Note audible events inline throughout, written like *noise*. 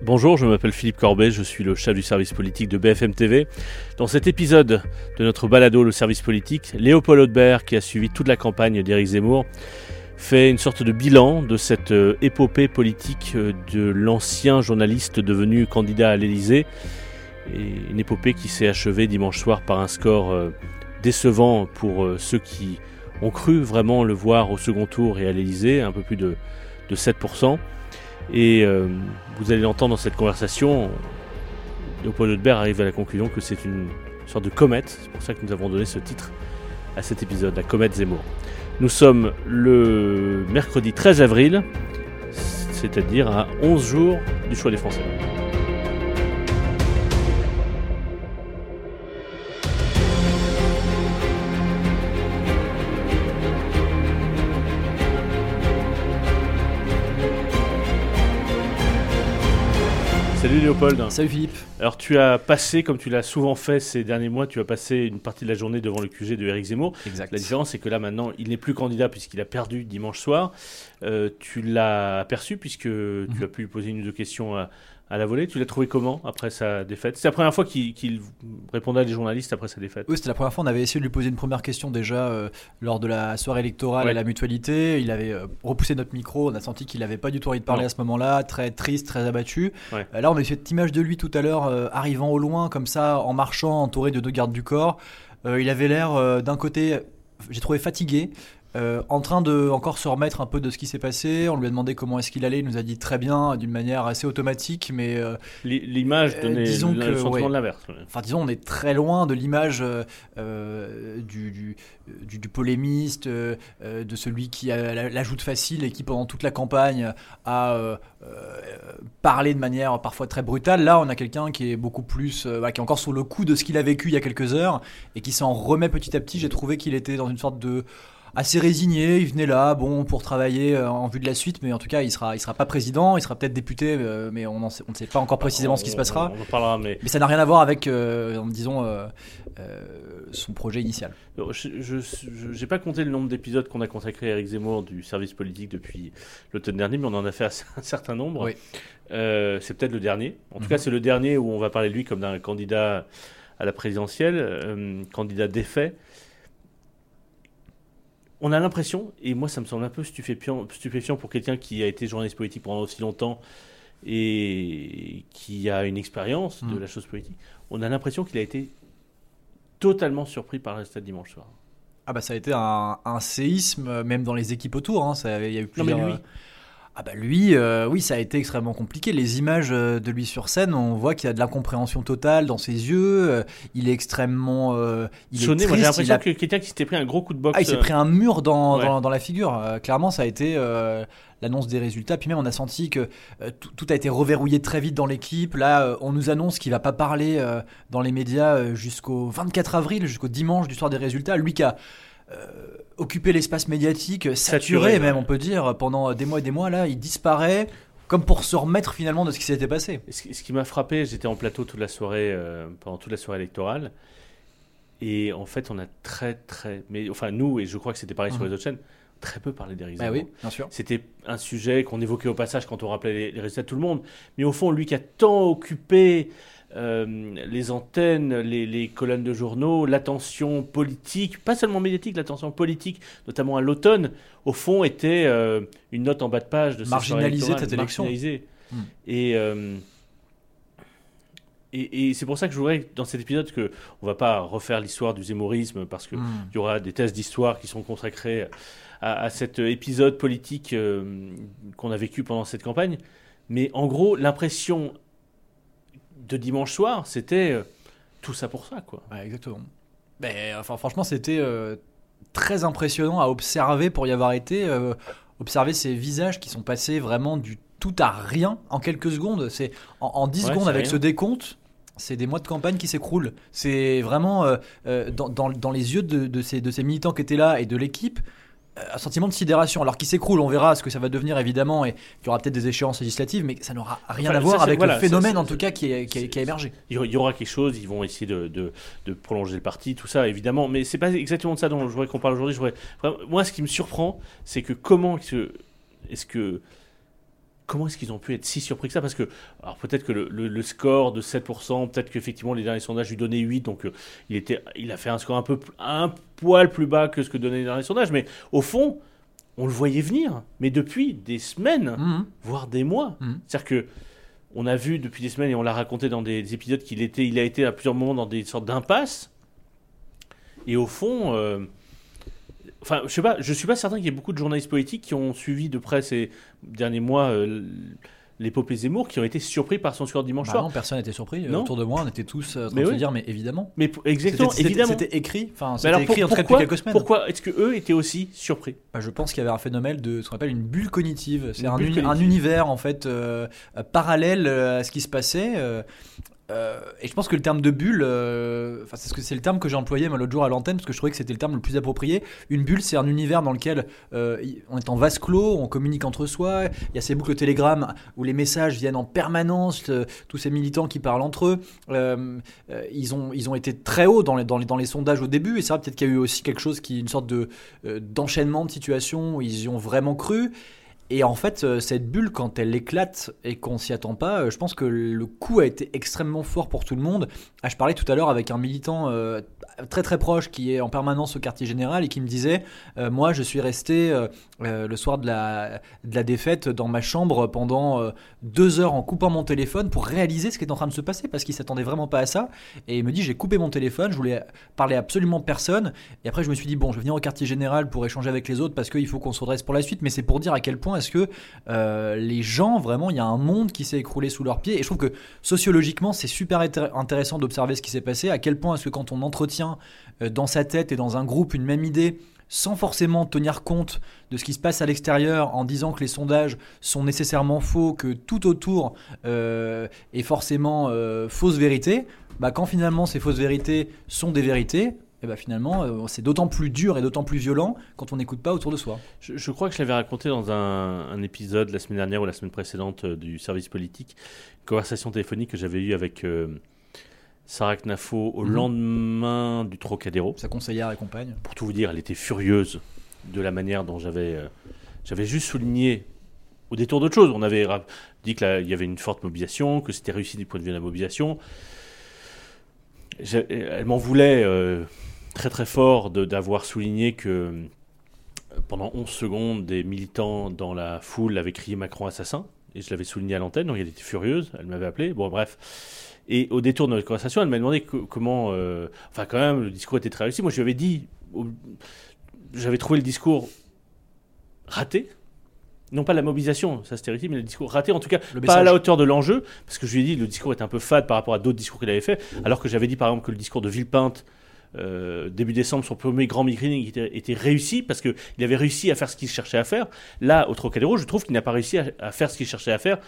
Bonjour, je m'appelle Philippe Corbet, je suis le chef du service politique de BFM TV. Dans cet épisode de notre balado Le service politique, Léopold Audebert, qui a suivi toute la campagne d'Éric Zemmour, fait une sorte de bilan de cette euh, épopée politique euh, de l'ancien journaliste devenu candidat à l'Élysée. Une épopée qui s'est achevée dimanche soir par un score euh, décevant pour ceux qui ont cru vraiment le voir au second tour et à l'Élysée, un peu plus de 7%. Et euh, vous allez l'entendre dans cette conversation, Léopold Audebert arrive à la conclusion que c'est une sorte de comète. C'est pour ça que nous avons donné ce titre à cet épisode, la comète Zemmour. Nous sommes le mercredi 13 avril, c'est-à-dire à 11 jours du choix des Français. Salut Léopold. Salut Philippe. Alors tu as passé, comme tu l'as souvent fait ces derniers mois, tu as passé une partie de la journée devant le QG de Eric Zemmour. Exact. La différence, c'est que là maintenant, il n'est plus candidat puisqu'il a perdu dimanche soir. Euh, tu l'as aperçu puisque tu Mhm. as pu lui poser une ou deux questions à, à la volée. Tu l'as trouvé comment après sa défaite? C'est la première fois qu'il répondait à des journalistes après sa défaite. Oui, c'était la première fois. On avait essayé de lui poser une première question déjà euh, lors de la soirée électorale Ouais. à la mutualité. Il avait euh, repoussé notre micro. On a senti qu'il n'avait pas du tout envie de parler Non. à ce moment-là. Très triste, très abattu. Ouais. Euh, là, on a eu cette image de lui tout à l'heure, arrivant au loin, comme ça, en marchant, entouré de deux gardes du corps. Il avait l'air, d'un côté, j'ai trouvé fatigué. Euh, en train de encore se remettre un peu de ce qui s'est passé, on lui a demandé comment est-ce qu'il allait, il nous a dit très bien, d'une manière assez automatique, mais euh, L'image Euh, donnait disons le que, sentiment ouais. de l'inverse. Enfin, disons, on est très loin de l'image euh, euh, du, du, du- du polémiste, euh, euh, de celui qui a la, la joute facile et qui, pendant toute la campagne, a euh, euh, parlé de manière parfois très brutale. Là, on a quelqu'un qui est beaucoup plus, euh, qui est encore sous le coup de ce qu'il a vécu il y a quelques heures et qui s'en remet petit à petit. J'ai trouvé qu'il était dans une sorte de assez résigné, il venait là, bon, pour travailler euh, en vue de la suite, mais en tout cas, il sera, il sera pas président, il sera peut-être député, euh, mais on, en sait- on ne sait pas encore précisément ce qui se passera. On, en parlera, mais Mais ça n'a rien à voir avec, euh, disons, euh, son projet initial. Je n'ai pas compté le nombre d'épisodes qu'on a consacré à Eric Zemmour du service politique depuis l'automne dernier, mais on en a fait un *laughs* certain nombre. Oui. C'est peut-être le dernier. En tout Mhm. cas, c'est le dernier où on va parler de lui comme d'un candidat à la présidentielle, candidat défait. On a l'impression, et moi ça me semble un peu stupéfiant, stupéfiant pour quelqu'un qui a été journaliste politique pendant aussi longtemps et qui a une expérience de Mhm. la chose politique, on a l'impression qu'il a été totalement surpris par le résultat de dimanche soir. Ah bah ça a été un, un séisme, euh, même dans les équipes autour. Hein, ça, il y a eu Non, mais plusieurs, lui. Ah bah lui, euh, oui, ça a été extrêmement compliqué. Les images euh, de lui sur scène, on voit qu'il y a de l'incompréhension totale dans ses yeux. euh, il est extrêmement, euh, il Sonné, est moi j'ai triste. l'impression a- que quelqu'un qui s'était pris un gros coup de boxe. Ah, il s'est pris un mur dans, Ouais. dans, dans la figure. Euh, clairement, ça a été euh, l'annonce des résultats. Puis même, on a senti que euh, tout, a été reverrouillé très vite dans l'équipe. Là, euh, on nous annonce qu'il va pas parler euh, dans les médias jusqu'au 24 avril, jusqu'au dimanche du soir des résultats. Lui qui a euh, occupé l'espace médiatique, euh, saturé, Saturé, même, on peut dire, pendant des mois et des mois. Là, il disparaît. Comme pour se remettre finalement de ce qui s'était passé. Ce qui, m'a frappé, j'étais en plateau toute la soirée, euh, pendant toute la soirée électorale. Et en fait, on a très, très. Mais enfin, nous, et je crois que c'était pareil sur Mhm. les autres chaînes, très peu parlé d'Éric Bah Zemmour. oui, bien sûr. C'était un sujet qu'on évoquait au passage quand on rappelait les, les résultats de tout le monde. Mais au fond, lui qui a tant occupé euh, les antennes, les, les colonnes de journaux, l'attention politique, pas seulement médiatique, l'attention politique, notamment à l'automne, au fond, était euh, une note en bas de page de électorale, cette élection. marginalisé. Hmm. Et, euh, et, et c'est pour ça que je voudrais, dans cet épisode, que on va pas refaire l'histoire du zémorisme, parce que Mm. il y aura des thèses d'histoire qui sont consacrées à, à cet épisode politique euh, qu'on a vécu pendant cette campagne. Mais en gros, l'impression de dimanche soir, c'était euh, tout ça pour ça, quoi. Ouais, exactement. Ben, enfin, franchement, c'était euh, très impressionnant à observer pour y avoir été. euh, observer ces visages qui sont passés vraiment du tout à rien en quelques secondes. C'est en, en 10 Ouais, secondes avec rien. ce décompte. C'est des mois de campagne qui s'écroulent. C'est vraiment dans, dans- dans les yeux de, de ces, de ces militants qui étaient là et de l'équipe un sentiment de sidération. Alors qui s'écroule, on verra ce que ça va devenir évidemment et il y aura peut-être des échéances législatives, mais ça n'aura rien Enfin, à voir ça, avec voilà, le phénomène ça, en tout cas qui, est- qui, a- qui a émergé. Il y aura- quelque chose, ils vont essayer de, de- de prolonger le parti, tout ça, évidemment. Mais c'est pas exactement de ça dont je voudrais qu'on parle aujourd'hui. Moi, ce qui me surprend, c'est que comment est-ce que comment est-ce qu'ils ont pu être si surpris que ça? Parce que, alors peut-être que le, score de 7%, peut-être qu'effectivement les derniers sondages lui donnaient 8, donc euh, il, était, il a fait un score un, peu, un poil plus bas que ce que donnaient les derniers sondages. Mais au fond, on le voyait venir, mais depuis des semaines, mmh. voire des mois. Mmh. C'est-à-dire que on a vu depuis des semaines, et on l'a raconté dans des épisodes, qu'il était, il a été à plusieurs moments dans des sortes d'impasses. Et au fond, euh, enfin, je sais pas, je suis pas certain qu'il y ait beaucoup de journalistes politiques qui ont suivi de près ces derniers mois euh, l'épopée Zemmour qui ont été surpris par son score dimanche bah soir. Non, personne n'était surpris. Non Autour de moi, on était tous en train de se dire, mais évidemment. Mais exactement, évidemment. C'était écrit. Enfin, c'était écrit en tout cas depuis quelques semaines. Pourquoi est-ce que eux étaient aussi surpris? Bah, Je pense qu'il y avait un phénomène de ce qu'on appelle une bulle cognitive. C'est un, un, univers en fait euh, parallèle à ce qui se passait. Euh, et je pense que le terme de bulle, euh, c'est ce que c'est le terme que j'ai employé l'autre jour à l'antenne parce que je trouvais que c'était le terme le plus approprié. Une bulle, c'est un univers dans lequel euh, on est en vase clos, on communique entre soi. Il y a ces boucles Telegram où les messages viennent en permanence, tous ces militants qui parlent entre eux. ils ont ils ont été très hauts dans les dans les, dans les sondages au début et ça peut-être qu'il y a eu aussi quelque chose qui une sorte de d'enchaînement de situations où ils y ont vraiment cru. Et en fait, euh, cette bulle, quand elle éclate et qu'on s'y attend pas, euh, je pense que le coup a été extrêmement fort pour tout le monde. Ah, je parlais tout à l'heure avec un militant euh, très très proche qui est en permanence au quartier général et qui me disait Moi, je suis resté le soir de la, de la défaite dans ma chambre pendant deux heures en coupant mon téléphone pour réaliser ce qui est en train de se passer parce qu'il s'attendait vraiment pas à ça. Et il me dit J'ai coupé mon téléphone, je voulais parler à absolument personne. Et après, je me suis dit Bon, je vais venir au quartier général pour échanger avec les autres parce qu'il faut qu'on se redresse pour la suite. Mais c'est pour dire à quel point est-ce que euh, les gens, vraiment, il y a un monde qui s'est écroulé sous leurs pieds. Et je trouve que sociologiquement, c'est super intéressant d'observer ce qui s'est passé. À quel point est-ce que quand on entretient euh, dans sa tête et dans un groupe une même idée, sans forcément tenir compte de ce qui se passe à l'extérieur en disant que les sondages sont nécessairement faux, que tout autour euh, est forcément fausse vérité, bah quand finalement ces fausses vérités sont des vérités, et bah finalement, euh, c'est d'autant plus dur et d'autant plus violent quand on n'écoute pas autour de soi. Je, crois que je l'avais raconté dans un, épisode la semaine dernière ou la semaine précédente euh, du service politique, une conversation téléphonique que j'avais eue avec euh, Sarah Knafo au mhm. lendemain du Trocadéro. Sa conseillère et compagne. Pour tout vous dire, elle était furieuse de la manière dont j'avais j'avais juste souligné au détour d'autre chose. On avait dit qu'il y avait une forte mobilisation, que c'était réussi du point de vue de la mobilisation. Elle m'en voulait très très fort d'avoir souligné que euh, pendant 11 secondes, des militants dans la foule avaient crié Macron assassin. Et je l'avais souligné à l'antenne, donc elle était furieuse, elle m'avait appelé. Bon, bref. Et au détour de notre conversation, elle m'a demandé comment. Euh, enfin, quand même, le discours était très réussi. Moi, je lui avais dit. J'avais trouvé le discours raté. Non pas la mobilisation, ça c'était mais le discours raté, en tout cas pas à la hauteur de l'enjeu, parce que je lui ai dit le discours était un peu fade par rapport à d'autres discours qu'il avait fait, alors que j'avais dit par exemple que le discours de Villepinte euh, début décembre, son premier grand meeting était, était réussi parce qu'il avait réussi à faire ce qu'il cherchait à faire. Là, au Trocadéro, je trouve qu'il n'a pas réussi à, faire ce qu'il cherchait à faire.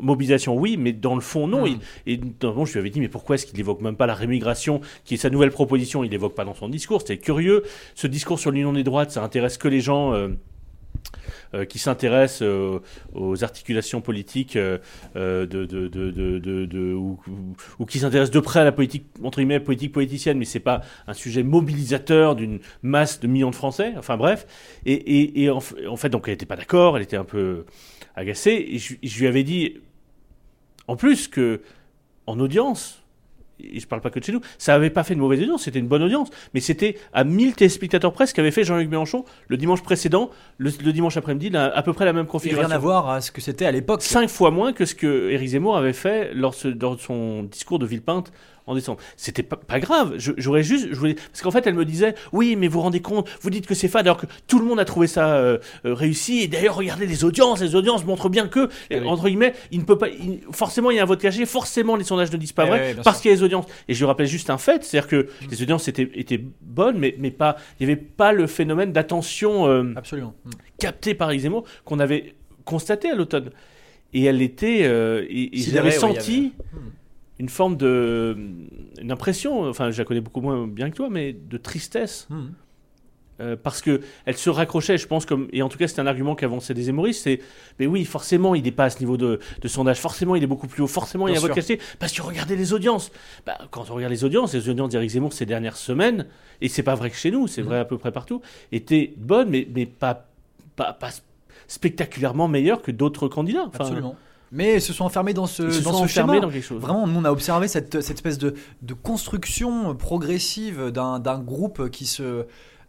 Mobilisation, oui, mais dans le fond, non. Hmm. Et, notamment, je lui avais dit, mais pourquoi est-ce qu'il n'évoque même pas la rémigration, qui est sa nouvelle proposition Il n'évoque pas dans son discours. C'était curieux. Ce discours sur l'union des droites, ça intéresse que les gens. Euh, euh, qui s'intéresse euh, aux articulations politiques euh, de, de, de, ou, qui s'intéresse de près à la politique entre guillemets politique politicienne, mais c'est pas un sujet mobilisateur d'une masse de millions de Français. Enfin bref, et, et, en, fait donc elle n'était pas d'accord, elle était un peu agacée, et je, je lui avais dit en plus que en audience et je parle pas que de chez nous, ça n'avait pas fait une mauvaise audience, c'était une bonne audience, mais c'était à 1000 téléspectateurs presque qu'avait fait Jean-Luc Mélenchon le dimanche précédent, le, dimanche après-midi, à peu près la même configuration. rien à voir à ce que c'était à l'époque. Cinq fois moins que ce que Éric Zemmour avait fait lors, de son discours de Villepinte en décembre. C'était pas, pas grave. J'aurais juste, je voulais, parce qu'en fait, elle me disait, oui, mais vous vous rendez compte, vous dites que c'est fade, alors que tout le monde a trouvé ça euh, euh, réussi. Et d'ailleurs, regardez les audiences, les audiences montrent bien que, eh entre guillemets, il ne peut pas, forcément, il y a un vote caché, forcément, les sondages ne disent pas eh vrai, parce qu'il y a les audiences. Et je lui rappelle juste un fait, c'est-à-dire que les audiences étaient, étaient bonnes, mais, mais pas, il n'y avait pas le phénomène d'attention euh, absolument mm. capté par Zemmour qu'on avait constaté à l'automne. Et elle était, et, j'avais senti. Mm une forme de. une impression, enfin, je la connais beaucoup moins bien que toi, mais de tristesse. Hmm. Euh, parce que elle se raccrochait, je pense, comme et en tout cas c'est un argument qu'avançaient des hémoristes, c'est mais oui forcément il n'est pas à ce niveau de, sondage, forcément il est beaucoup plus haut, forcément il y a vote cassé, parce que regardez les audiences. Bah, quand on regarde les audiences, les audiences d'Éric Zemmour ces dernières semaines, et c'est pas vrai que chez nous, c'est hmm. vrai à peu près partout, étaient bonnes, mais mais pas pas, pas spectaculairement meilleurs que d'autres candidats. Enfin, Absolument. Mais ils se sont enfermés dans ce, dans ce schéma. dans quelque chose. Vraiment, nous, on a observé cette, cette espèce de, de construction progressive d'un groupe qui, se,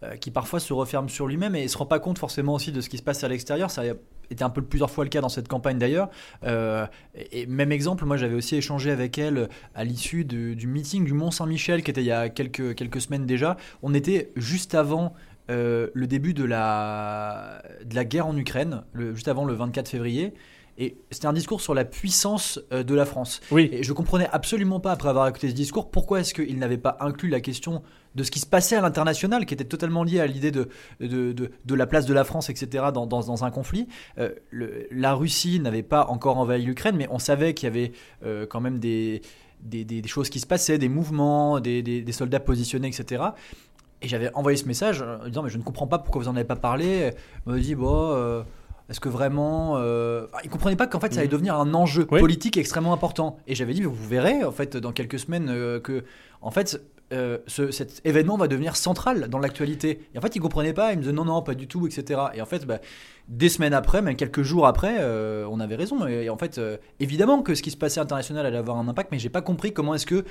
euh, qui parfois se referme sur lui-même et ne se rend pas compte forcément aussi de ce qui se passe à l'extérieur. Ça a été un peu plusieurs fois le cas dans cette campagne d'ailleurs. Euh, et même exemple, moi j'avais aussi échangé avec elle à l'issue du meeting du Mont-Saint-Michel qui était il y a quelques, quelques semaines déjà. On était juste avant euh, le début de la, de la guerre en Ukraine, le- juste avant le 24 février. Et c'était un discours sur la puissance euh, de la France. Oui, Et je comprenais absolument pas, après avoir écouté ce discours, pourquoi est-ce qu'il n'avait pas inclus la question de ce qui se passait à l'international, qui était totalement lié à l'idée de, de, de, de la place de la France, etc., dans, dans, dans un conflit. Euh, le- la Russie n'avait pas encore envahi l'Ukraine, mais on savait qu'il y avait euh, quand même des, des, des- des choses qui se passaient, des mouvements, des, des- des soldats positionnés, etc. Et j'avais envoyé ce message en disant, mais je ne comprends pas pourquoi vous n'en avez pas parlé. On me dit, bon... euh, est-ce que vraiment. Euh... ils comprenaient pas qu'en fait ça allait Mhm. devenir un enjeu Oui. politique extrêmement important. Et j'avais dit, vous verrez en fait dans quelques semaines euh, que en fait euh, ce- cet événement va devenir central dans l'actualité. Et en fait ils comprenaient pas, ils me disaient non non pas du tout, etc. Et en fait bah, des semaines après, même quelques jours après, euh, on avait raison. Et, en fait euh, évidemment que ce qui se passait international allait avoir un impact, mais j'ai pas compris comment est-ce que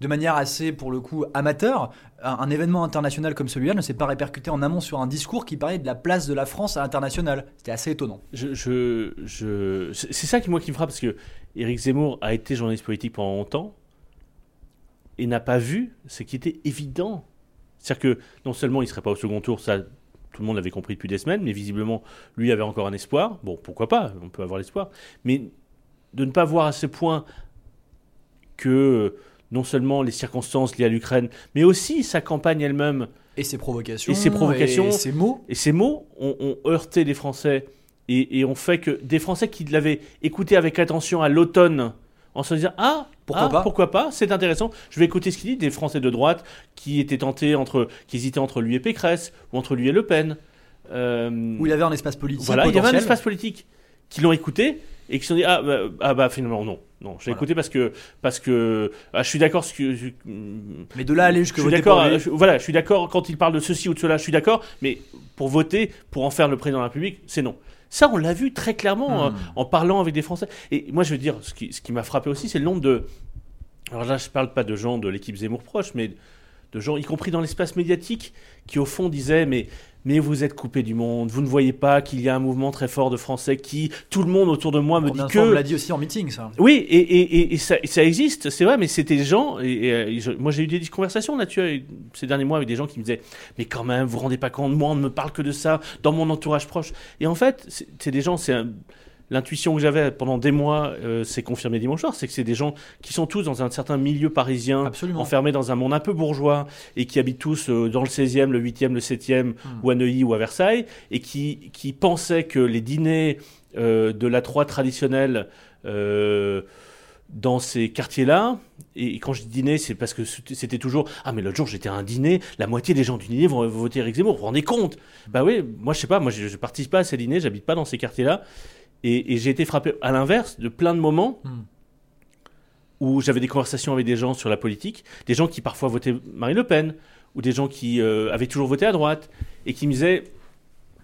de manière assez, pour le coup, amateur, un, événement international comme celui-là ne s'est pas répercuté en amont sur un discours qui parlait de la place de la France à l'international. C'était assez étonnant. c'est ça qui moi qui me frappe parce que Éric Zemmour a été journaliste politique pendant longtemps et n'a pas vu ce qui était évident. C'est-à-dire que non seulement il serait pas au second tour, ça tout le monde l'avait compris depuis des semaines, mais visiblement lui avait encore un espoir. Bon, pourquoi pas, on peut avoir l'espoir, mais de ne pas voir à ce point que non seulement les circonstances liées à l'Ukraine, mais aussi sa campagne elle-même Et ses provocations. Et ses provocations. Et ses mots. et ces mots ont, ont heurté les Français et, et ont fait que des Français qui l'avaient écouté avec attention à l'automne, en se disant ah Pourquoi ah, pas? pourquoi pas? C'est intéressant je vais écouter ce qu'il dit des Français de droite qui étaient tentés entre qui hésitaient entre lui et Pécresse ou entre lui et Le Pen Euh, Où il avait un espace politique. voilà il y avait un espace politique qui l'ont écouté et qui se sont dit ah bah, ah bah, finalement non non j'ai Voilà. écouté parce que parce que ah, je suis d'accord ce que je- Mais de là aller je jusque suis voter d'accord. pour lui, je- Voilà, je suis d'accord quand il parle de ceci ou de cela. Je suis d'accord, mais pour voter, pour en faire le président de la République, c'est non. Ça, on l'a vu très clairement Hmm. euh, en parlant avec des Français. Et moi, je veux dire, ce qui, ce qui m'a frappé aussi, c'est le nombre de. Alors là, je parle pas de gens de l'équipe Zemmour proche, mais de gens, y compris dans l'espace médiatique, qui au fond disaient mais mais vous êtes coupé du monde, vous ne voyez pas qu'il y a un mouvement très fort de Français qui tout le monde autour de moi me combien dit on que me l'a dit aussi en meeting, ça. oui, et, et, et, ça, existe, c'est vrai, mais c'était des gens, et, euh, je- moi j'ai eu des conversations là-dessus ces derniers mois avec des gens qui me disaient, mais quand même, vous vous rendez pas compte, moi on ne me parle que de ça dans mon entourage proche. Et en fait, c'est des gens, c'est un- l'intuition que j'avais pendant des mois, euh, c'est confirmé dimanche soir, c'est que c'est des gens qui sont tous dans un certain milieu parisien, Absolument. enfermés dans un monde un peu bourgeois, et qui habitent tous euh, dans le 16e, le 8e, le 7e, Hmm. ou à Neuilly ou à Versailles, et qui, qui pensaient que les dîners euh, de la Troie traditionnelle euh, dans ces quartiers-là, et quand je dis dîner, c'est parce que c'était toujours Ah, mais l'autre jour j'étais à un dîner, la moitié des gens du dîner vont voter Eric Zemmour, vous vous rendez compte? Bah oui, moi je sais pas, moi je, je participe pas à ces dîners, j'habite pas dans ces quartiers-là, et, et j'ai été frappé à l'inverse de plein de moments Hmm. où j'avais des conversations avec des gens sur la politique, des gens qui parfois votaient Marine Le Pen, ou des gens qui euh, avaient toujours voté à droite, et qui me disaient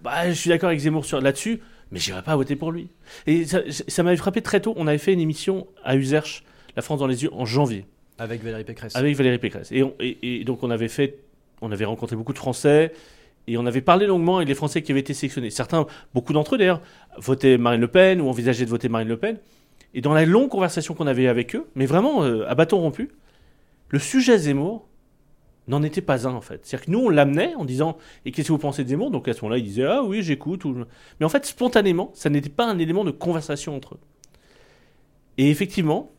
bah, Je suis d'accord avec Zemmour là-dessus, mais j'irai pas voter pour lui. Et ça, ça m'avait frappé très tôt. On avait fait une émission à Userche, La France dans les yeux, en janvier, Avec Valérie Pécresse. avec Valérie Pécresse. Et, on- et- et donc on avait fait, on avait rencontré beaucoup de Français. Et on avait parlé longuement avec les Français qui avaient été sélectionnés. Certains, beaucoup d'entre eux d'ailleurs, votaient Marine Le Pen ou envisageaient de voter Marine Le Pen. Et dans la longue conversation qu'on avait avec eux, mais vraiment euh, à bâton rompu, le sujet Zemmour n'en était pas un en fait. C'est-à-dire que nous, on l'amenait en disant Et qu'est-ce que vous pensez de Zemmour? Donc à ce moment-là, ils disaient Ah oui, j'écoute. ou- Mais en fait, spontanément, ça n'était pas un élément de conversation entre eux. Et effectivement,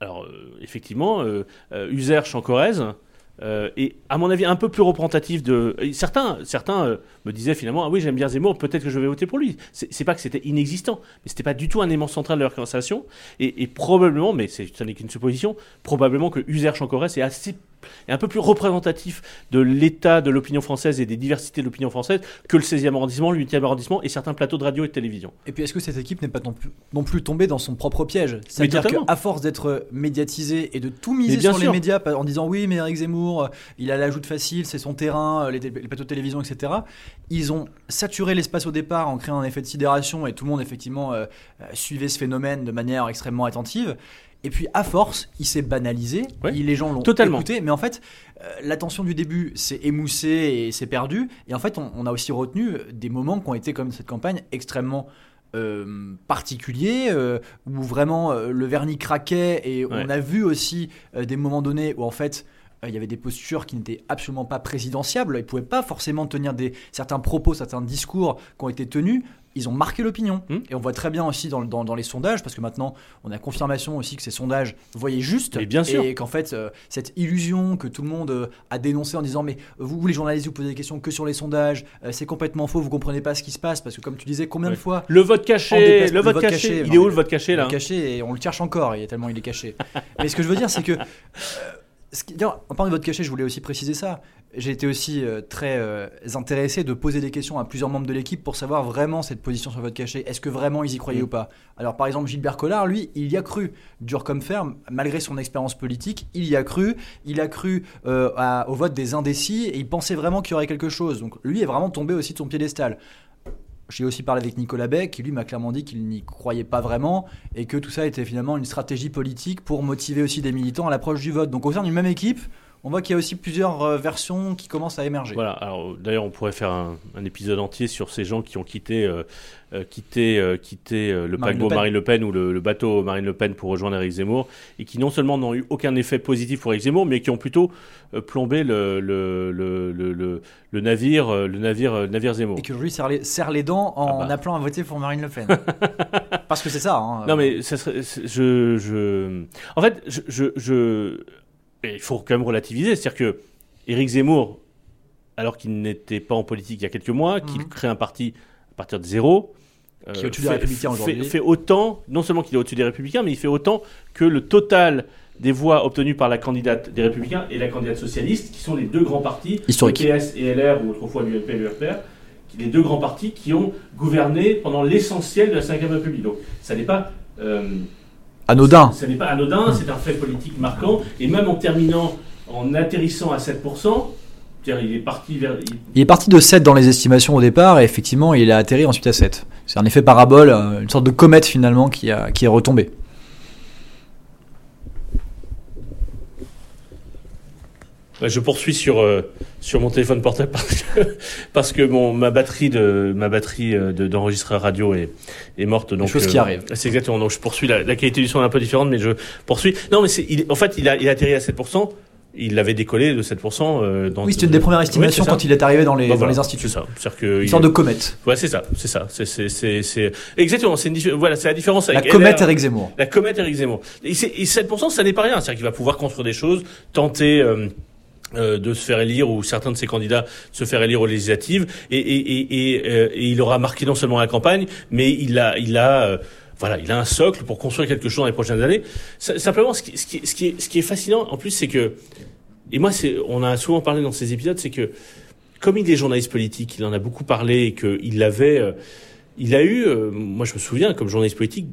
alors euh, effectivement, euh, euh, Userche en Corrèze, euh, et à mon avis un peu plus représentatif de certains certains euh, me disaient finalement ah oui j'aime bien Zemmour peut-être que je vais voter pour lui. C'est pas que c'était inexistant mais c'était pas du tout un élément central de leur conversation. Et, probablement mais ça n'est qu'une supposition probablement que Userche en Corrèze est assez est un peu plus représentatif de l'état de l'opinion française et des diversités de l'opinion française que le 16e arrondissement, le 8e arrondissement et certains plateaux de radio et de télévision. Et puis est-ce que cette équipe n'est pas non plus, non plus tombée dans son propre piège? C'est-à-dire qu'à force d'être médiatisée et de tout miser sur les médias en disant oui mais Eric Zemmour, euh, il a l'ajout facile, c'est son terrain, euh, les, les, plateaux de télévision, etc. Ils ont saturé l'espace au départ en créant un effet de sidération et tout le monde effectivement euh, suivait ce phénomène de manière extrêmement attentive. Et puis, à force, il s'est banalisé. les gens l'ont écouté. Mais en fait, euh, l'attention du début s'est émoussée et s'est perdue. Et en fait, on, a aussi retenu des moments qui ont été, comme cette campagne, extrêmement euh, particuliers, euh, où vraiment le vernis craquait. Et on a vu aussi des moments donnés où, en fait, il y avait des postures qui n'étaient absolument pas présidentiables. Ils ne pouvaient pas forcément tenir des, certains propos, certains discours qui ont été tenus ils ont marqué l'opinion. Hmm. Et on voit très bien aussi dans, dans, les sondages, parce que maintenant, on a confirmation aussi que ces sondages voyaient juste. Et bien sûr. Et qu'en fait, euh, cette illusion que tout le monde euh, a dénoncée en disant, mais vous, les journalistes, vous posez des questions que sur les sondages, euh, c'est complètement faux, vous comprenez pas ce qui se passe, parce que comme tu disais, combien de fois. Le vote caché, le, vote, caché. Il est où le vote caché là Le caché, et on le cherche encore, il est tellement il est caché. *laughs* mais ce que je veux dire, c'est que. En parlant de vote caché, je voulais aussi préciser ça j'ai été aussi euh, très euh, intéressé de poser des questions à plusieurs membres de l'équipe pour savoir vraiment cette position sur votre cachet. Est-ce que vraiment ils y croyaient mm. ou pas? Alors par exemple Gilbert Collard, lui, il y a cru, dur comme ferme, malgré son expérience politique, il y a cru. Il a cru euh, au vote des indécis et il pensait vraiment qu'il y aurait quelque chose. Donc lui est vraiment tombé aussi de son piédestal. J'ai aussi parlé avec Nicolas Beck, qui lui m'a clairement dit qu'il n'y croyait pas vraiment et que tout ça était finalement une stratégie politique pour motiver aussi des militants à l'approche du vote. Donc au sein d'une même équipe, on voit qu'il y a aussi plusieurs euh, versions qui commencent à émerger. Voilà, alors d'ailleurs on pourrait faire un, épisode entier sur ces gens qui ont quitté, euh, euh, quitté, quitté le paquebot Marine Le Pen ou le, bateau Marine Le Pen pour rejoindre Eric Zemmour et qui non seulement n'ont eu aucun effet positif pour Eric Zemmour, mais qui ont plutôt plombé le, le, le, navire, le navire, navire Zemmour. Et qui aujourd'hui serre les, serre les dents en ah bah. appelant à voter pour Marine Le Pen. *laughs* Parce que c'est ça. Hein, non mais ça serait, je, je, en fait, je, je il faut quand même relativiser. C'est-à-dire que Éric Zemmour, alors qu'il n'était pas en politique il y a quelques mois, qu'il mhm. crée un parti à partir de zéro, qui est au-dessus des Républicains aujourd'hui. Fait, autant, non seulement qu'il est au-dessus des Républicains, mais il fait autant que le total des voix obtenues par la candidate des Républicains et la candidate socialiste, qui sont les deux grands partis, Historique. PS et LR, ou autrefois l'UMP et l'UFR, les deux grands partis qui ont gouverné pendant l'essentiel de la Ve République. Donc, ça n'est pas euh, anodin. Ce n'est pas anodin, c'est un fait politique marquant. Et même en terminant, en atterrissant à 7%, il est parti vers. Il est parti de 7 dans les estimations au départ, et effectivement, il a atterri ensuite à 7. C'est un effet parabole, euh, une sorte de comète finalement qui, a, qui est retombée. Je poursuis sur, euh, sur mon téléphone portable parce que, *laughs* parce que mon, ma batterie de ma batterie euh, d'enregistreur radio est, est morte. Donc, chose qui euh, arrive. C'est exactement. Donc je poursuis. La, la, qualité du son est un peu différente, mais je poursuis. Non, mais c'est, en fait, il a, il a atterri à 7% il l'avait décollé de 7%. Euh, dans oui, c'était une des premières estimations quand il est arrivé dans les, bah, dans les instituts. C'est ça. Que une sorte de comète. Ouais, c'est ça. C'est ça. C'est, c'est, c'est, Exactement. C'est une, voilà, c'est la différence avec La comète Eric Zemmour. La comète Eric Zemmour. Et, 7%, ça n'est pas rien. C'est-à-dire qu'il va pouvoir construire des choses, tenter. Euh, de se faire élire ou certains de ses candidats se faire élire aux législatives. Et, et, et, euh, et, il aura marqué non seulement la campagne mais il a il a euh, voilà il a un socle pour construire quelque chose dans les prochaines années. Simplement ce qui, ce qui, ce qui, est, ce qui est fascinant en plus c'est que et moi c'est on a souvent parlé dans ces épisodes c'est que comme il est journaliste politique il en a beaucoup parlé et qu'il l'avait il a eu, euh, moi je me souviens, comme journaliste politique,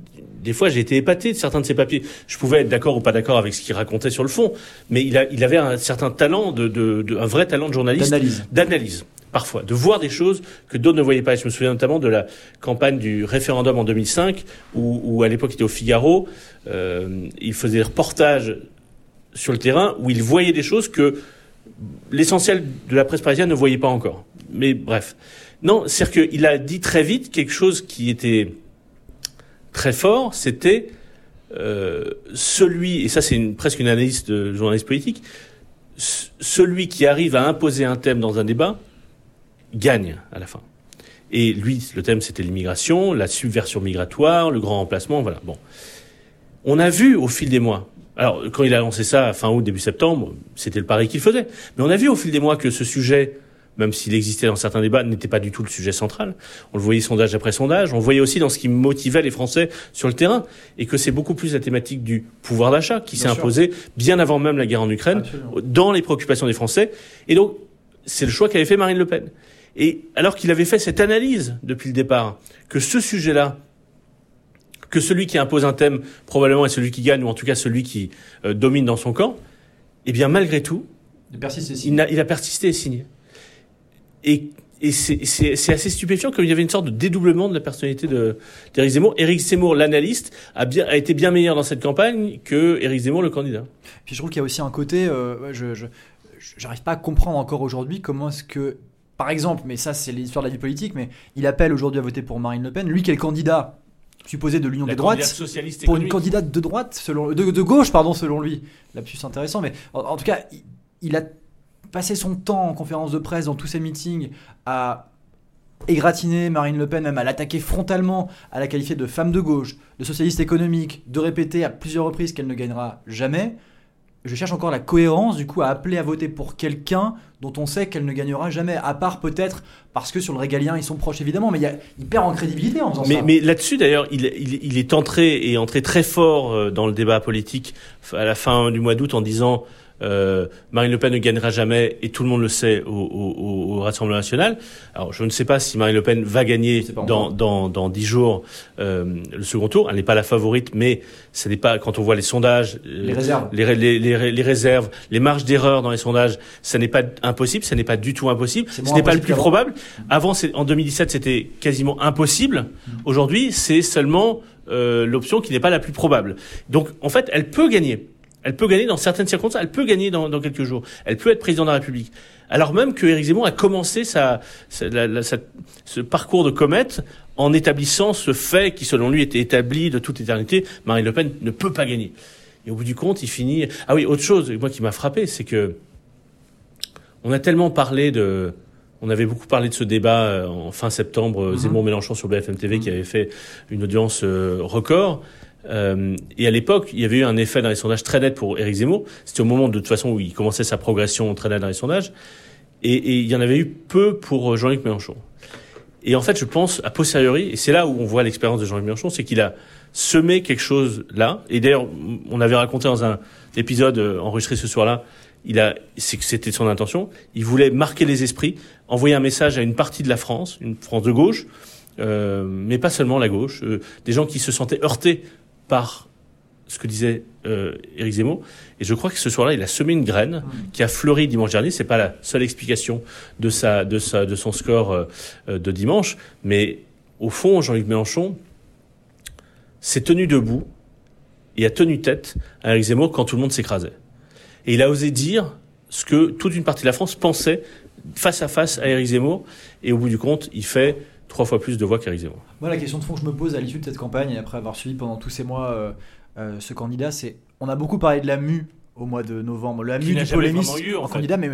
des fois j'ai été épaté de certains de ses papiers. Je pouvais être d'accord ou pas d'accord avec ce qu'il racontait sur le fond, mais il, a, il avait un certain talent, de, de, un vrai talent de journaliste. D'analyse. D'analyse, parfois. De voir des choses que d'autres ne voyaient pas. je me souviens notamment de la campagne du référendum en 2005, où, où à l'époque il était au Figaro, euh, il faisait des reportages sur le terrain, où il voyait des choses que l'essentiel de la presse parisienne ne voyait pas encore. Mais bref. Non, c'est-à-dire qu'il a dit très vite quelque chose qui était très fort, c'était euh, celui, et ça c'est presque une analyse de journaliste politique, celui qui arrive à imposer un thème dans un débat gagne à la fin. Et lui, le thème c'était l'immigration, la subversion migratoire, le grand remplacement, voilà. Bon, on a vu au fil des mois. Alors quand il a lancé ça fin août début septembre, c'était le pari qu'il faisait. Mais on a vu au fil des mois que ce sujet même s'il existait dans certains débats, n'était pas du tout le sujet central. On le voyait sondage après sondage, on le voyait aussi dans ce qui motivait les Français sur le terrain, et que c'est beaucoup plus la thématique du pouvoir d'achat qui s'est imposée bien avant même la guerre en Ukraine, dans les préoccupations des Français. Et donc, c'est le choix qu'avait fait Marine Le Pen. Et alors qu'il avait fait cette analyse depuis le départ, que ce sujet-là, que celui qui impose un thème probablement est celui qui gagne, ou en tout cas celui qui euh, domine dans son camp, eh bien malgré tout, il, a, il a persisté et signé. Et, et c'est assez stupéfiant comme il y avait une sorte de dédoublement de la personnalité d'Éric Zemmour. Éric Zemmour, l'analyste, a, bien, a été bien meilleur dans cette campagne que Éric Zemmour, le candidat. Puis je trouve qu'il y a aussi un côté, euh, je, j'arrive pas à comprendre encore aujourd'hui comment est-ce que, par exemple, mais ça c'est l'histoire de la vie politique, mais il appelle aujourd'hui à voter pour Marine Le Pen, lui qui est le candidat supposé de l'union de droite, pour une candidate de droite, selon, de, de, gauche, pardon, selon lui. Lapsus intéressant, mais en, tout cas, il a passer son temps en conférence de presse dans tous ses meetings à égratiner Marine Le Pen, même à l'attaquer frontalement, à la qualifier de femme de gauche, de socialiste économique, de répéter à plusieurs reprises qu'elle ne gagnera jamais, je cherche encore la cohérence du coup à appeler à voter pour quelqu'un dont on sait qu'elle ne gagnera jamais, à part peut-être parce que sur le régalien ils sont proches évidemment, mais il, perd en crédibilité en faisant mais, ça. Mais là-dessus d'ailleurs, il, il, est entré et entré très fort euh, dans le débat politique à la fin du mois d'août en disant euh, Marine Le Pen ne gagnera jamais, et tout le monde le sait au, au, au, Rassemblement national. Alors, je ne sais pas si Marine Le Pen va gagner dans, dans, dans 10 jours euh, le second tour. Elle n'est pas la favorite, mais ce n'est pas quand on voit les sondages, euh, les réserves, les, les, les, les réserves, les marges d'erreur dans les sondages, ça n'est pas impossible, ça n'est pas du tout impossible. Ce n'est pas le plus probable. Avant, en 2017, c'était quasiment impossible. Mm. Aujourd'hui, c'est seulement euh, l'option qui n'est pas la plus probable. Donc, en fait, elle peut gagner. Elle peut gagner dans certaines circonstances, elle peut gagner dans, dans, quelques jours. Elle peut être président de la République. Alors même que Éric Zemmour a commencé sa, sa, ce parcours de comète en établissant ce fait qui, selon lui, était établi de toute éternité. Marine Le Pen ne peut pas gagner. Et au bout du compte, il finit. Ah oui, autre chose, moi qui m'a frappé, c'est que on a tellement parlé de. On avait beaucoup parlé de ce débat euh, en fin septembre, mm-hmm. Zemmour-Mélenchon sur BFM TV, qui avait fait une audience euh, record. Euh, et à l'époque, il y avait eu un effet dans les sondages très net pour Éric Zemmour. C'était au moment de, toute façon où il commençait sa progression très nette dans les sondages. Et, il y en avait eu peu pour euh, Jean-Luc Mélenchon. Et en fait, je pense, à posteriori, et c'est là où on voit l'expérience de Jean-Luc Mélenchon, c'est qu'il a semé quelque chose là. Et d'ailleurs, on avait raconté dans un épisode euh, enregistré ce soir-là, il a, c'était son intention. Il voulait marquer les esprits, envoyer un message à une partie de la France, une France de gauche, mais pas seulement la gauche, des gens qui se sentaient heurtés par ce que disait euh, Éric Zemmour. Et je crois que ce soir-là, il a semé une graine qui a fleuri dimanche dernier. C'est pas la seule explication de sa, de sa, de son score euh, euh, de dimanche, mais au fond, Jean-Luc Mélenchon s'est tenu debout et a tenu tête à Éric Zemmour quand tout le monde s'écrasait. Et il a osé dire ce que toute une partie de la France pensait face à face à Éric Zemmour. Et au bout du compte, il fait trois fois plus de voix qu'Éric Zemmour. Moi, la question de fond que je me pose à l'issue de cette campagne, et après avoir suivi pendant tous ces mois euh, euh, ce candidat, c'est on a beaucoup parlé de la mue au mois de novembre, la mue du polémiste en, candidat, mais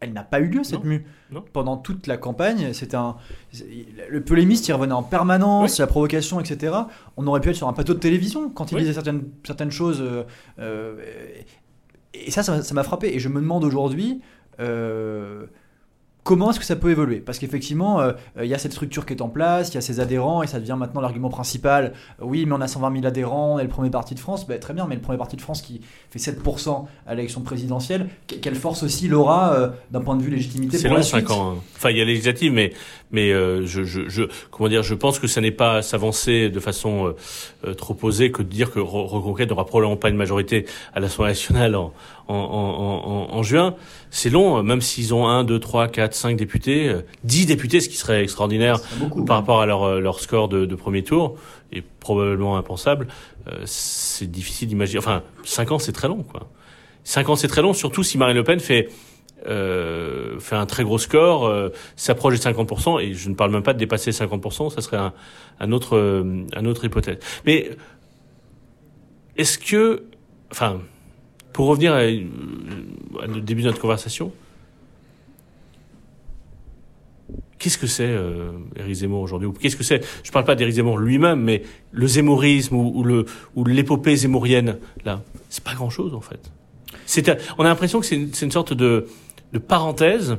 elle n'a pas eu lieu cette mue pendant toute la campagne. C'était un le polémiste il revenait en permanence, la provocation, etc. On aurait pu être sur un plateau de télévision quand il disait certaines certaines choses. Euh, et ça, ça m'a frappé. Et je me demande aujourd'hui comment est-ce que ça peut évoluer? Parce qu'effectivement, euh, il y a cette structure qui est en place, il y a ses adhérents, et ça devient maintenant l'argument principal. oui, mais on a 120 000 adhérents, on est le premier parti de France. Ben, très bien, mais le premier parti de France qui fait 7% à l'élection présidentielle, quelle force aussi l'aura euh, d'un point de vue légitimité C'est long, 5 ans. Hein. Enfin, il y a législative, mais, mais euh, je, je, je, comment dire, je pense que ça n'est pas s'avancer de façon trop posée que de dire que Reconquête n'aura probablement pas une majorité à l'Assemblée nationale en, en, en, en juin. C'est long, même s'ils ont 1, 2, 3, 4, 5 députés, 10 euh, députés, ce qui serait extraordinaire par rapport à leur, euh, leur score de, de, premier tour, et probablement impensable. Euh, c'est difficile d'imaginer. Enfin, 5 ans, c'est très long, quoi. 5 ans, c'est très long, surtout si Marine Le Pen fait euh, fait un très gros score, euh, s'approche des 50%, et je ne parle même pas de dépasser 50%, ça serait un, un autre, un autre hypothèse. Mais est-ce que, enfin, pour revenir à, au début de notre conversation, qu'est-ce que c'est euh, Éric Zemmour aujourd'hui? Qu'est-ce que c'est? Je ne parle pas d'Éric Zemmour lui-même, mais le zémorisme ou, l'épopée zémourienne là, c'est pas grand-chose en fait. On a l'impression que c'est une, sorte de parenthèse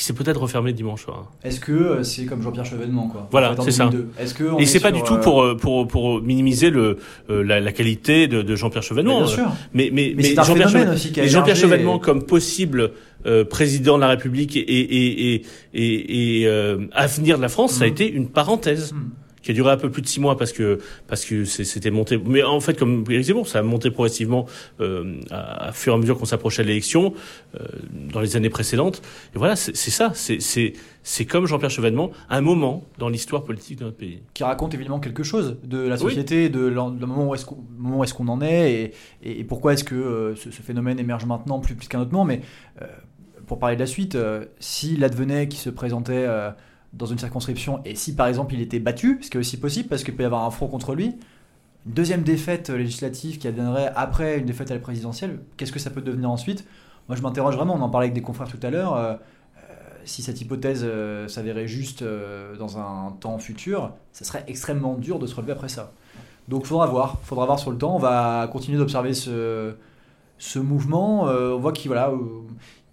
qui s'est peut-être refermé dimanche soir. Est-ce que euh, c'est comme Jean-Pierre Chevènement quoi Voilà, c'est ça. 2002. Est-ce que on Et est c'est pas du tout euh, pour, euh, pour, pour minimiser le, euh, la, la qualité de, de Jean-Pierre mais Chevènement. bien sûr. Mais, mais, Mais Jean-Pierre Chevènement- émergé Chevènement et- comme possible euh, président de la République et, et, et, et, et, euh, avenir de la France, ça a Mhm. été une parenthèse Hmm. Qui a duré un peu plus de six mois parce que parce que c'était monté. Mais en fait, comme Éric Zemmour, ça a monté progressivement euh, à, à fur et à mesure qu'on s'approchait de l'élection euh, dans les années précédentes. Et voilà, c'est ça. C'est c'est comme Jean-Pierre Chevènement, un moment dans l'histoire politique de notre pays. qui raconte évidemment quelque chose de la Oui. société, de le moment où est-ce qu'on est-ce qu'on en est et, et- pourquoi est-ce que euh, ce, ce phénomène émerge maintenant plus, plus qu'un autre moment. Mais pour parler de la suite, euh, s'il advenait qu'il se présentait dans une circonscription et si par exemple il était battu, ce qui est aussi possible parce qu'il peut y avoir un front contre lui, une deuxième défaite législative qui adviendrait après une défaite à la présidentielle, qu'est-ce que ça peut devenir ensuite? Moi je m'interroge vraiment, on en parlait avec des confrères tout à l'heure. euh, si cette hypothèse euh, s'avérait juste euh, dans un temps futur, ça serait extrêmement dur de se relever après ça. Donc faudra voir, faudra voir sur le temps. On va continuer d'observer ce, ce mouvement. Euh, on voit qu'ils voilà, euh,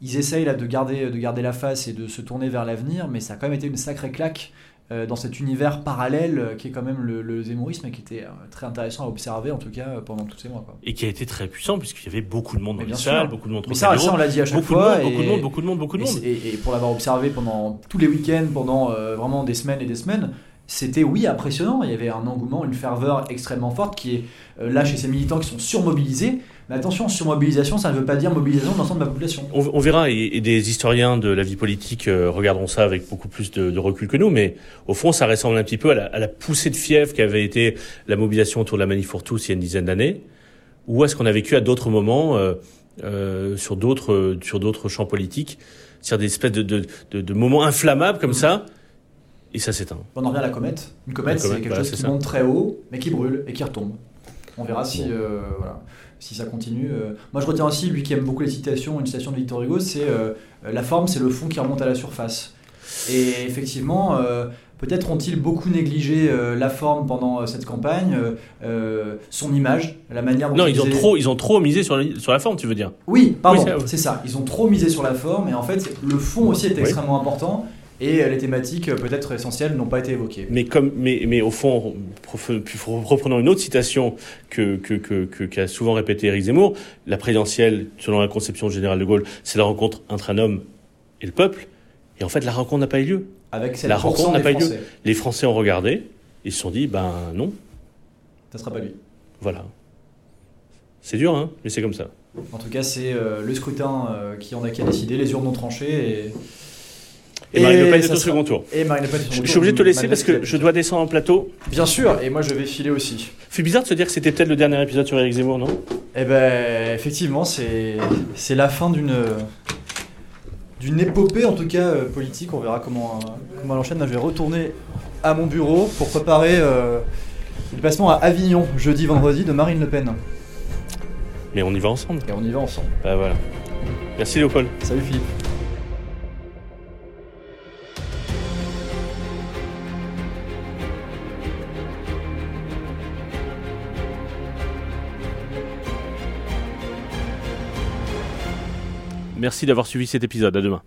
ils essayent là de garder, de garder la face et de se tourner vers l'avenir, mais ça a quand même été une sacrée claque euh, dans cet univers parallèle qui est quand même le, le zémorisme et qui était très intéressant à observer en tout cas pendant tous ces mois. Quoi. Et qui a été très puissant puisqu'il y avait beaucoup de monde dans les salles, beaucoup de monde Mais ça, ça, on l'a dit à chaque beaucoup de fois. beaucoup de monde, beaucoup de monde, beaucoup de monde. et- et pour l'avoir observé pendant tous les week-ends, pendant euh, vraiment des semaines et des semaines, c'était oui impressionnant. Il y avait un engouement, une ferveur extrêmement forte qui est euh, là chez ces militants qui sont surmobilisés. Mais attention, surmobilisation, ça ne veut pas dire mobilisation de l'ensemble de la population. On, on verra, et, et des historiens de la vie politique euh, regarderont ça avec beaucoup plus de, de recul que nous, mais au fond, ça ressemble un petit peu à la, à la poussée de fièvre qu'avait été la mobilisation autour de la Manif pour tous il y a une dizaine d'années, ou à ce qu'on a vécu à d'autres moments euh, euh, sur d'autres sur d'autres champs politiques, c'est-à-dire des espèces de, de, de, de moments inflammables comme ça, et ça s'éteint. On en revient à la comète. Une comète, c'est quelque chose qui ça. monte très haut, mais qui brûle et qui retombe. On verra si, euh, voilà, si ça continue. euh. Moi, je retiens aussi, lui qui aime beaucoup les citations, une citation de Victor Hugo, c'est euh, La forme, c'est le fond qui remonte à la surface. Et effectivement, euh, peut-être ont-ils beaucoup négligé la forme pendant cette campagne, son image, la manière dont Non, ils ont trop, ils ont trop misé sur la, sur la forme, tu veux dire Oui, pardon, Oui, c'est ça. Ils ont trop misé sur la forme, et en fait, le fond aussi est Oui. extrêmement important, et euh, les thématiques euh, peut-être essentielles n'ont pas été évoquées. Mais comme, mais, mais au fond, reprenons une autre citation que que que que- qu'a souvent répété Éric Zemmour, la présidentielle, selon la conception générale de Gaulle, c'est la rencontre entre un homme et le peuple. Et en fait, la rencontre n'a pas eu lieu. Avec 7% La rencontre n'a pas eu lieu. Les Français ont regardé, ils se sont dit, ben non, Ça sera pas lui. voilà. C'est dur, hein, mais c'est comme ça. En tout cas, c'est euh, le scrutin euh, qui en a qui a décidé, les urnes ont tranché, et, Et, Marine Le Pen est au second tour. et Marine Le Pen est sur Je, suis obligé de te laisser parce que je dois descendre en plateau. Bien sûr, et moi je vais filer aussi. C'est bizarre de se dire que c'était peut-être le dernier épisode sur Éric Zemmour, non? Eh ben, effectivement, c'est c'est la fin d'une d'une épopée, en tout cas euh, politique. On verra comment, comment elle enchaîne. Là, je vais retourner à mon bureau pour préparer euh, le placement à Avignon, jeudi, vendredi, de Marine Le Pen. Mais on y va ensemble. Et on y va ensemble. Bah voilà. Merci Léopold. Salut Philippe. Merci d'avoir suivi cet épisode. À demain.